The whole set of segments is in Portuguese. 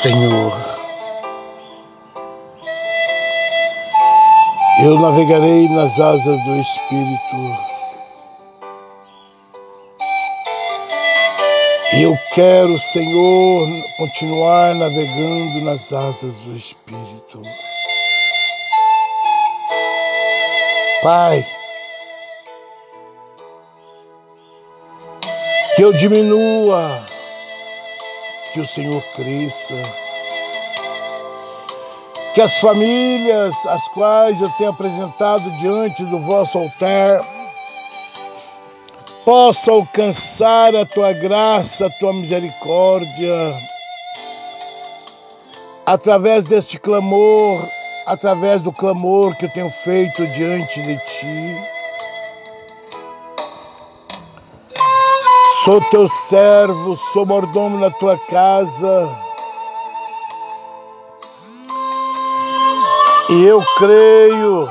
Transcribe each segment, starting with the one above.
Senhor. Eu navegarei nas asas do Espírito. E eu quero, Senhor, continuar navegando nas asas do Espírito. Pai, que eu diminua, que o Senhor cresça, que as famílias as quais eu tenho apresentado diante do vosso altar possam alcançar a tua graça, a tua misericórdia, através deste clamor, através do clamor que eu tenho feito diante de ti. Sou teu servo, sou mordomo na tua casa. E eu creio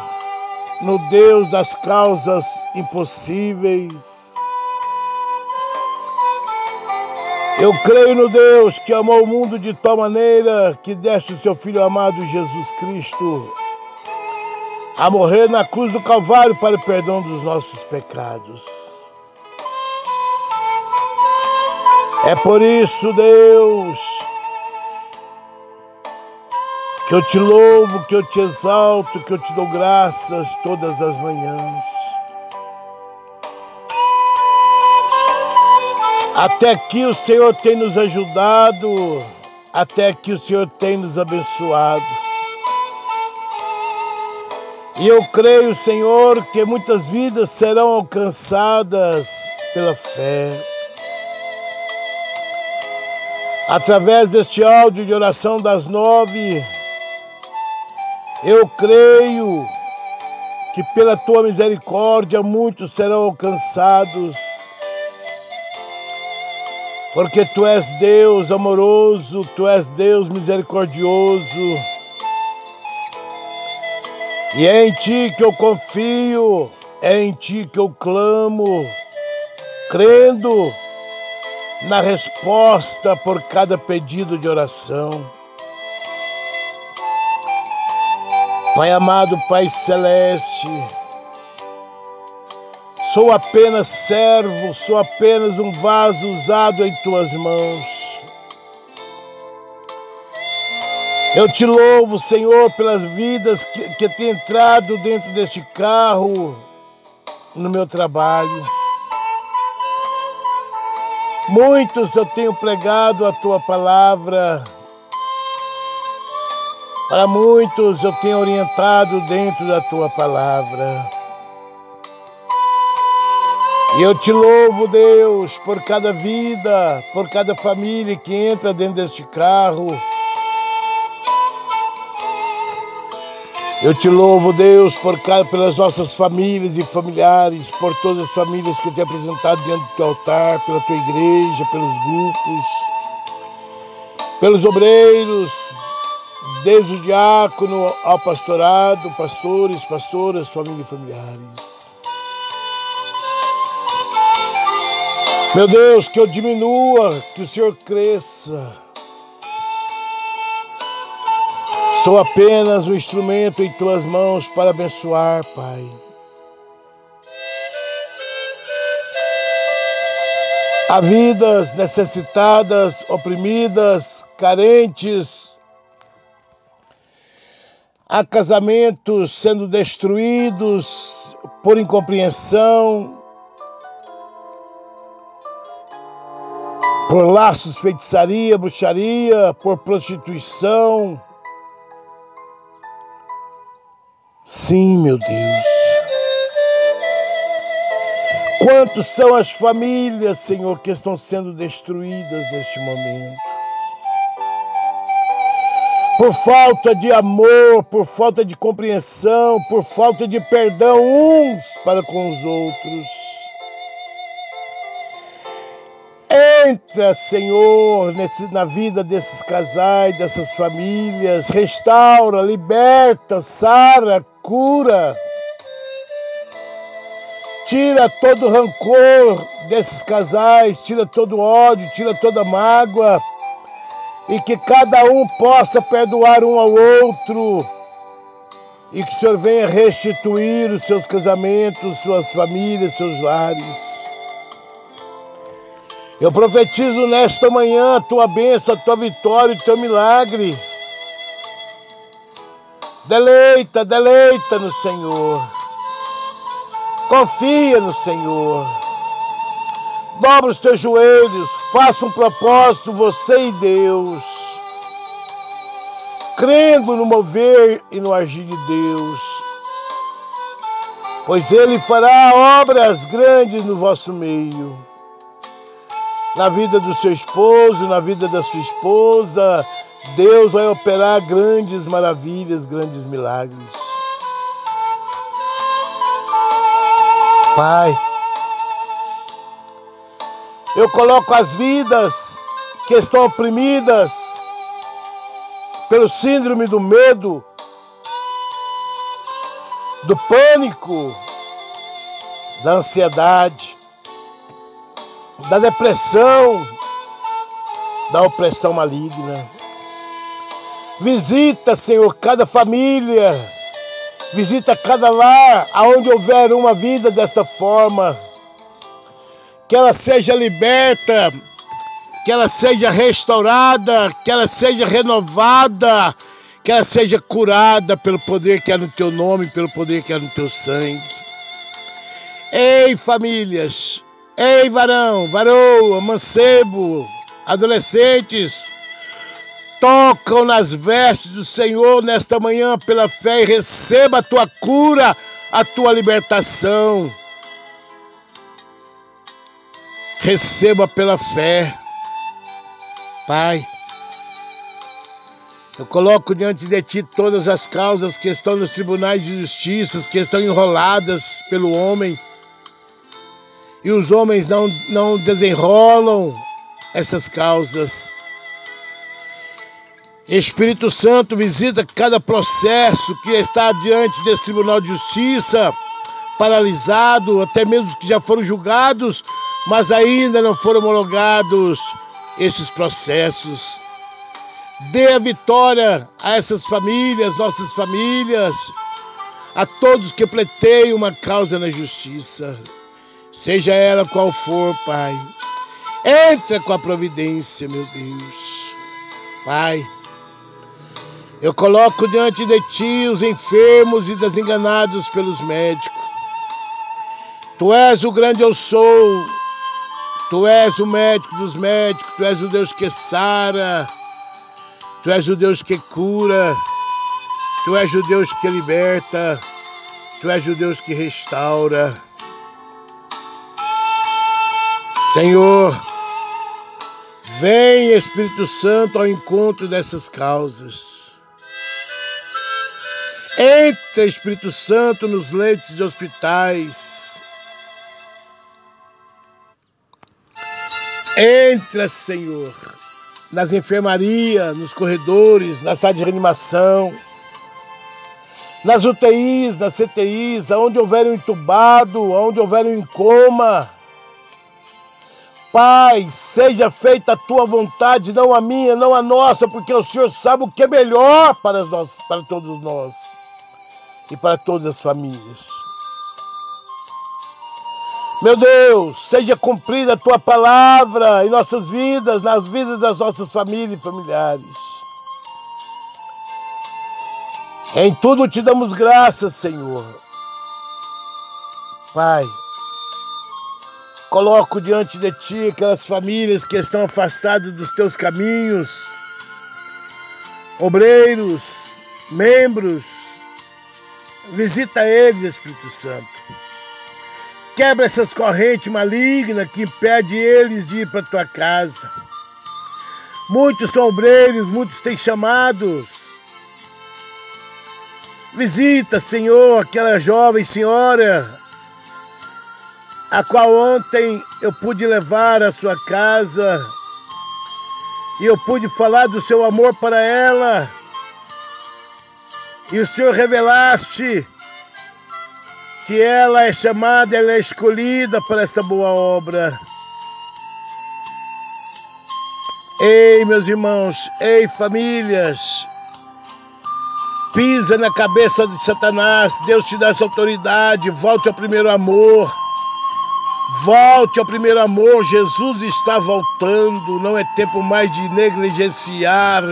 no Deus das causas impossíveis. Eu creio no Deus que amou o mundo de tal maneira que deste o seu Filho amado Jesus Cristo a morrer na cruz do Calvário para o perdão dos nossos pecados. É por isso, Deus, que eu te louvo, que eu te exalto, que eu te dou graças todas as manhãs. Até aqui o Senhor tem nos ajudado, até aqui o Senhor tem nos abençoado. E eu creio, Senhor, que muitas vidas serão alcançadas pela fé. Através deste áudio de oração das nove, eu creio que pela tua misericórdia muitos serão alcançados porque tu és Deus amoroso, tu és Deus misericordioso. E é em ti que eu confio, é em ti que eu clamo, crendo na resposta por cada pedido de oração. Pai amado, Pai celeste, Sou apenas servo, sou apenas um vaso usado em tuas mãos. Eu te louvo, Senhor, pelas vidas que, que têm entrado dentro deste carro, no meu trabalho. Muitos eu tenho pregado a tua palavra. Para muitos eu tenho orientado dentro da tua palavra. E eu te louvo, Deus, por cada vida, por cada família que entra dentro deste carro. Eu te louvo, Deus, por cada, pelas nossas famílias e familiares, por todas as famílias que eu tenho apresentado diante do teu altar, pela tua igreja, pelos grupos, pelos obreiros, desde o diácono ao pastorado, pastores, pastoras, família e familiares. Meu Deus, que eu diminua, que o Senhor cresça. Sou apenas um instrumento em tuas mãos para abençoar, Pai. Há vidas necessitadas, oprimidas, carentes. Há casamentos sendo destruídos por incompreensão, por laços, feitiçaria, bruxaria, por prostituição. Sim, meu Deus. Quantos são as famílias, Senhor, que estão sendo destruídas neste momento? Por falta de amor, por falta de compreensão, por falta de perdão uns para com os outros. Entra, Senhor, nesse, na vida desses casais, dessas famílias, restaura, liberta, sara, cura. Tira todo o rancor desses casais, tira todo o ódio, tira toda a mágoa e que cada um possa perdoar um ao outro e que o Senhor venha restituir os seus casamentos, suas famílias, seus lares. Eu profetizo nesta manhã a tua bênção, a tua vitória, o teu milagre. Deleita, deleita no Senhor. Confia no Senhor. Dobra os teus joelhos, faça um propósito, você e Deus. Crendo no mover e no agir de Deus. Pois Ele fará obras grandes no vosso meio na vida do seu esposo, na vida da sua esposa. Deus vai operar grandes maravilhas, grandes milagres. Pai, eu coloco as vidas que estão oprimidas pelo síndrome do medo, do pânico, da ansiedade, da depressão, da opressão maligna. Visita, Senhor, cada família, visita cada lar, aonde houver uma vida desta forma, que ela seja liberta, que ela seja restaurada, que ela seja renovada, que ela seja curada pelo poder que é no teu nome, pelo poder que é no teu sangue. Ei, famílias, Ei, varão, varoa, mancebo, adolescentes, tocam nas vestes do Senhor nesta manhã pela fé e receba a tua cura, a tua libertação. Receba pela fé, Pai. Eu coloco diante de ti todas as causas que estão nos tribunais de justiça, que estão enroladas pelo homem e os homens não, não desenrolam essas causas. Espírito Santo visita cada processo que está diante desse Tribunal de Justiça, paralisado, até mesmo que já foram julgados, mas ainda não foram homologados esses processos. Dê a vitória a essas famílias, nossas famílias, a todos que pleiteiam uma causa na justiça seja ela qual for, Pai. Entra com a providência, meu Deus. Pai, eu coloco diante de Ti os enfermos e desenganados pelos médicos. Tu és o grande eu sou. Tu és o médico dos médicos. Tu és o Deus que sara. Tu és o Deus que cura. Tu és o Deus que liberta. Tu és o Deus que restaura. Senhor, vem Espírito Santo ao encontro dessas causas. Entra Espírito Santo nos leitos de hospitais. Entra, Senhor, nas enfermarias, nos corredores, na sala de reanimação, nas UTIs, nas CTIs, aonde houver um entubado, aonde houver um coma. Pai, seja feita a tua vontade, não a minha, não a nossa, porque o Senhor sabe o que é melhor para, nós, para todos nós e para todas as famílias. Meu Deus, seja cumprida a tua palavra em nossas vidas, nas vidas das nossas famílias e familiares. Em tudo te damos graças, Senhor. Pai, Coloco diante de ti aquelas famílias que estão afastadas dos teus caminhos, obreiros, membros. Visita eles, Espírito Santo. Quebra essas correntes malignas que impedem eles de ir para tua casa. Muitos são obreiros, muitos têm chamados. Visita, Senhor, aquela jovem senhora a qual ontem eu pude levar à sua casa e eu pude falar do seu amor para ela. E o Senhor revelaste que ela é chamada, ela é escolhida para esta boa obra. Ei, meus irmãos, ei, famílias, pisa na cabeça de Satanás, Deus te dá essa autoridade, volte ao primeiro amor. Volte ao primeiro amor, Jesus está voltando, não é tempo mais de negligenciar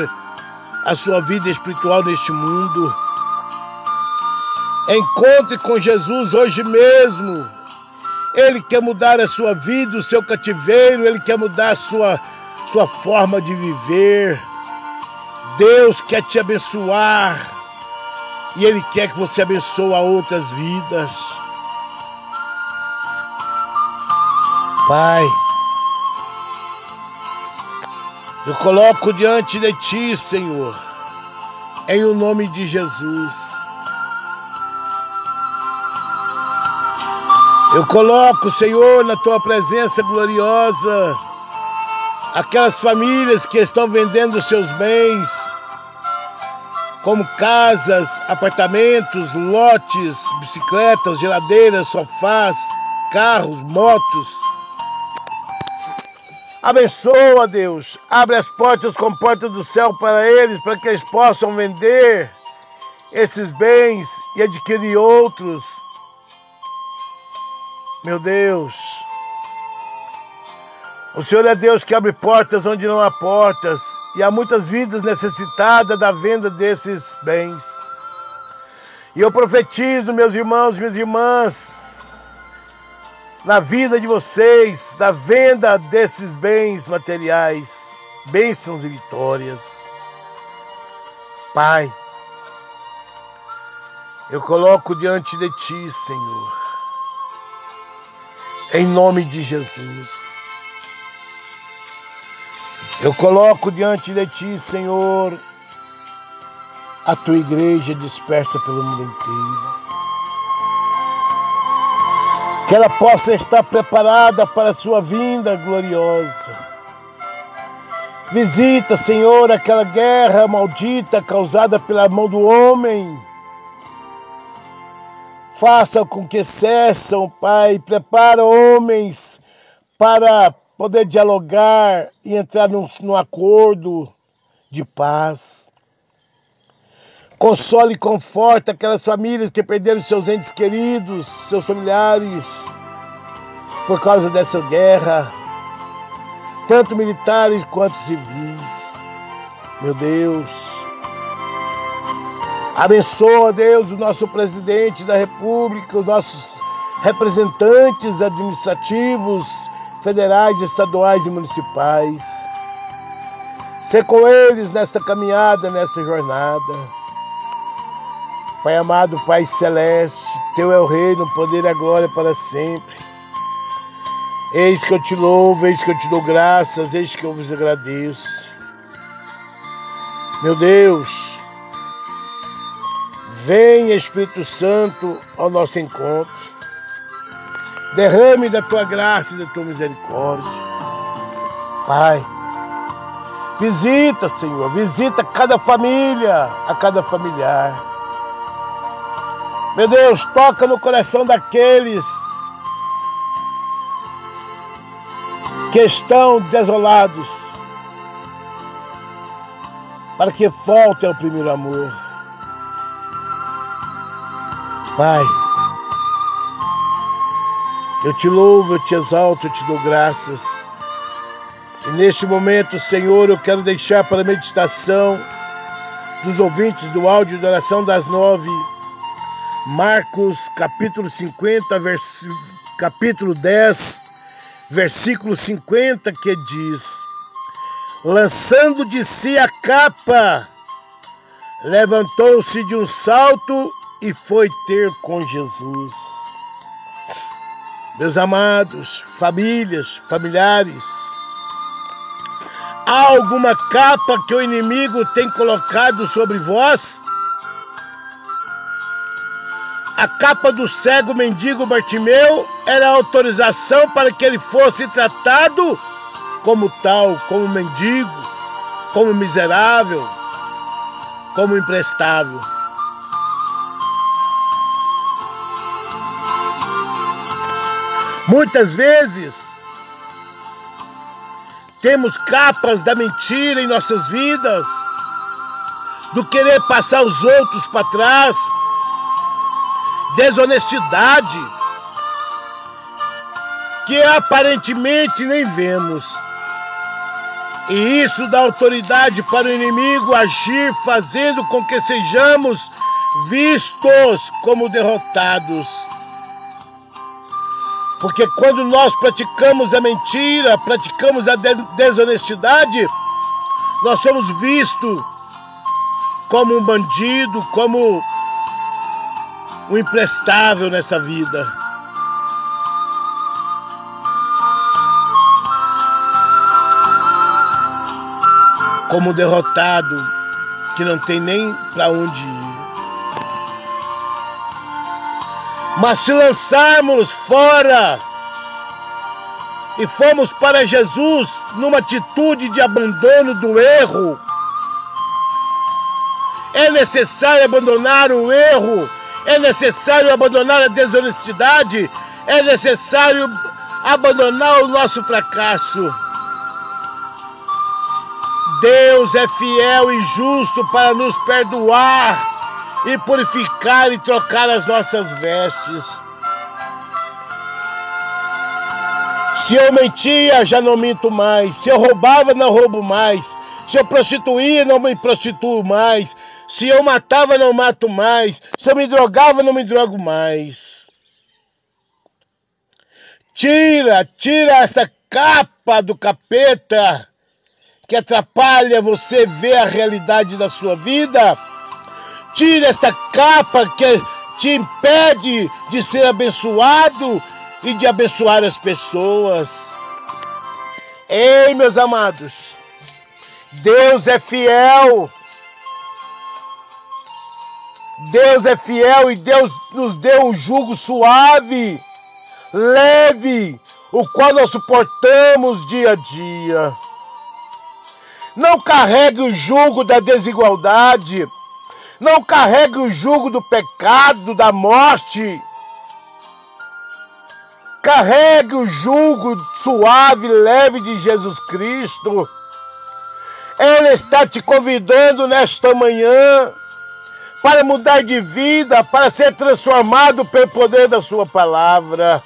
a sua vida espiritual neste mundo. Encontre com Jesus hoje mesmo. Ele quer mudar a sua vida, o seu cativeiro, ele quer mudar a sua, sua forma de viver. Deus quer te abençoar e ele quer que você abençoe outras vidas. Pai, eu coloco diante de Ti, Senhor, em o nome de Jesus. Eu coloco, Senhor, na Tua presença gloriosa, aquelas famílias que estão vendendo seus bens, como casas, apartamentos, lotes, bicicletas, geladeiras, sofás, carros, motos Abençoa, Deus. Abre as portas com portas do céu para eles, para que eles possam vender esses bens e adquirir outros. Meu Deus. O Senhor é Deus que abre portas onde não há portas, e há muitas vidas necessitadas da venda desses bens. E eu profetizo, meus irmãos, minhas irmãs, na vida de vocês, na venda desses bens materiais, bênçãos e vitórias. Pai, eu coloco diante de Ti, Senhor, em nome de Jesus. Eu coloco diante de Ti, Senhor, a Tua igreja dispersa pelo mundo inteiro que ela possa estar preparada para a sua vinda gloriosa. Visita, Senhor, aquela guerra maldita causada pela mão do homem. Faça com que cessam, Pai, prepara homens para poder dialogar e entrar num, num acordo de paz. Console e conforte aquelas famílias que perderam seus entes queridos, seus familiares, por causa dessa guerra, tanto militares quanto civis. Meu Deus. Abençoa, Deus, o nosso presidente da República, os nossos representantes administrativos, federais, estaduais e municipais. Ser com eles nesta caminhada, nesta jornada. Pai amado, Pai celeste, Teu é o reino, o poder e a glória para sempre. Eis que eu te louvo, eis que eu te dou graças, eis que eu vos agradeço. Meu Deus, venha Espírito Santo ao nosso encontro. Derrame da tua graça e da tua misericórdia. Pai, visita, Senhor, visita cada família, a cada familiar. Meu Deus, toca no coração daqueles que estão desolados, para que voltem ao primeiro amor. Pai, eu te louvo, eu te exalto, eu te dou graças. E neste momento, Senhor, eu quero deixar para a meditação dos ouvintes do áudio de oração das nove Marcos capítulo 50, vers... capítulo 10, versículo 50, que diz: Lançando de si a capa, levantou-se de um salto e foi ter com Jesus. Meus amados, famílias, familiares, há alguma capa que o inimigo tem colocado sobre vós? A capa do cego mendigo Bartimeu era autorização para que ele fosse tratado como tal, como mendigo, como miserável, como imprestável. Muitas vezes temos capas da mentira em nossas vidas, do querer passar os outros para trás, desonestidade, que aparentemente nem vemos. E isso dá autoridade para o inimigo agir, fazendo com que sejamos vistos como derrotados. Porque quando nós praticamos a mentira, praticamos a desonestidade, nós somos vistos como um bandido, como um imprestável nessa vida. Como derrotado que não tem nem para onde ir. Mas se lançarmos fora e formos para Jesus numa atitude de abandono do erro, é necessário abandonar o erro, é necessário abandonar a desonestidade, é necessário abandonar o nosso fracasso. Deus é fiel e justo para nos perdoar e purificar e trocar as nossas vestes. Se eu mentia, já não minto mais. Se eu roubava, não roubo mais. Se eu prostituía, não me prostituo mais. Se eu matava, não mato mais. Se eu me drogava, não me drogo mais. Tira, tira essa capa do capeta que atrapalha você ver a realidade da sua vida Tira esta capa que te impede de ser abençoado e de abençoar as pessoas. Ei, meus amados, Deus é fiel. Deus é fiel e Deus nos deu um jugo suave, leve, o qual nós suportamos dia a dia. Não carregue o jugo da desigualdade, não carregue o jugo do pecado, da morte. Carregue o jugo suave leve de Jesus Cristo. Ele está te convidando nesta manhã para mudar de vida, para ser transformado pelo poder da Sua palavra.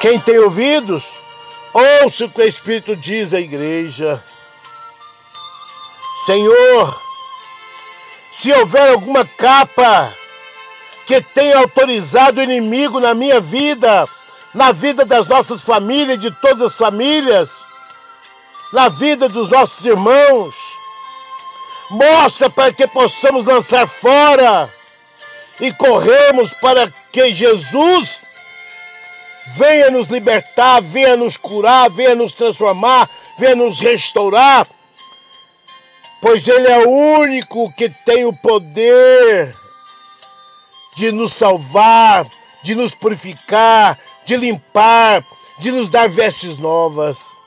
Quem tem ouvidos, ouça o que o Espírito diz à igreja. Senhor, se houver alguma capa que tenha autorizado o inimigo na minha vida, na vida das nossas famílias, de todas as famílias, na vida dos nossos irmãos, mostra para que possamos lançar fora e corremos para que Jesus venha nos libertar, venha nos curar, venha nos transformar, venha nos restaurar pois Ele é o único que tem o poder de nos salvar, de nos purificar, de limpar, de nos dar vestes novas.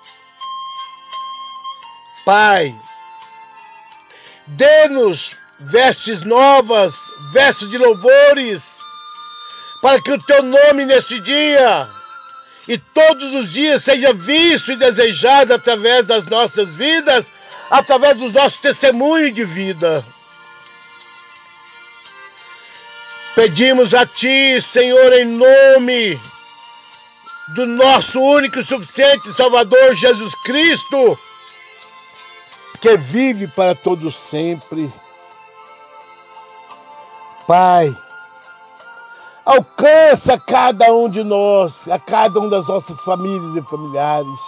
Pai, dê-nos vestes novas, vestes de louvores, para que o teu nome neste dia e todos os dias seja visto e desejado através das nossas vidas através dos nossos testemunhos de vida. Pedimos a Ti, Senhor, em nome do nosso único e suficiente Salvador Jesus Cristo, que vive para todos sempre. Pai, alcança cada um de nós, a cada um das nossas famílias e familiares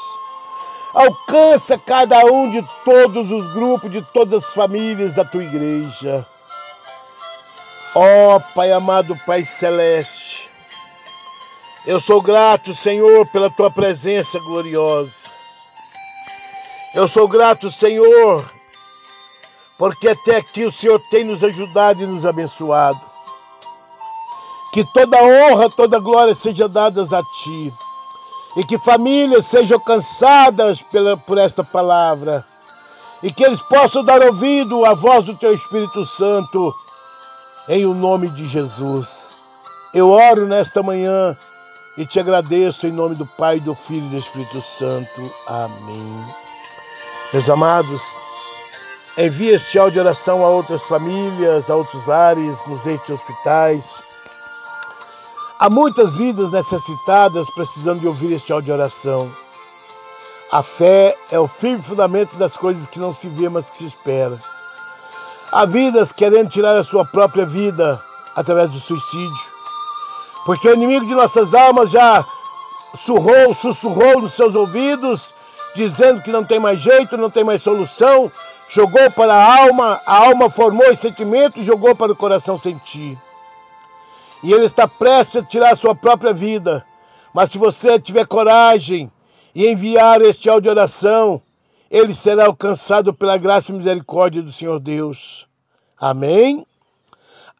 Alcança cada um de todos os grupos, de todas as famílias da tua igreja. Ó oh, Pai amado, Pai celeste, eu sou grato, Senhor, pela tua presença gloriosa. Eu sou grato, Senhor, porque até aqui o Senhor tem nos ajudado e nos abençoado. Que toda honra, toda glória seja dadas a Ti e que famílias sejam cansadas pela, por esta palavra e que eles possam dar ouvido à voz do Teu Espírito Santo, em o nome de Jesus. Eu oro nesta manhã e te agradeço em nome do Pai, do Filho e do Espírito Santo. Amém. Meus amados, envie este áudio de oração a outras famílias, a outros lares, nos leitos de hospitais. Há muitas vidas necessitadas precisando de ouvir este áudio de oração. A fé é o firme fundamento das coisas que não se vê, mas que se espera. Há vidas querendo tirar a sua própria vida através do suicídio. Porque o inimigo de nossas almas já surrou, sussurrou nos seus ouvidos, dizendo que não tem mais jeito, não tem mais solução, jogou para a alma, a alma formou esse sentimento e jogou para o coração sentir. E ele está prestes a tirar a sua própria vida. Mas se você tiver coragem e enviar este áudio de oração, ele será alcançado pela graça e misericórdia do Senhor Deus. Amém?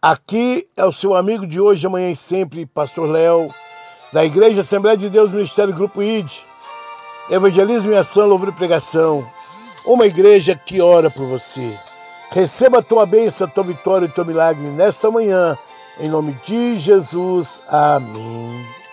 Aqui é o seu amigo de hoje, amanhã e sempre, Pastor Léo, da Igreja Assembleia de Deus Ministério Grupo ID, Evangelismo e Ação, Louvor e Pregação, uma igreja que ora por você. Receba a tua bênção, a tua vitória e o teu milagre nesta manhã, em nome de Jesus. Amém.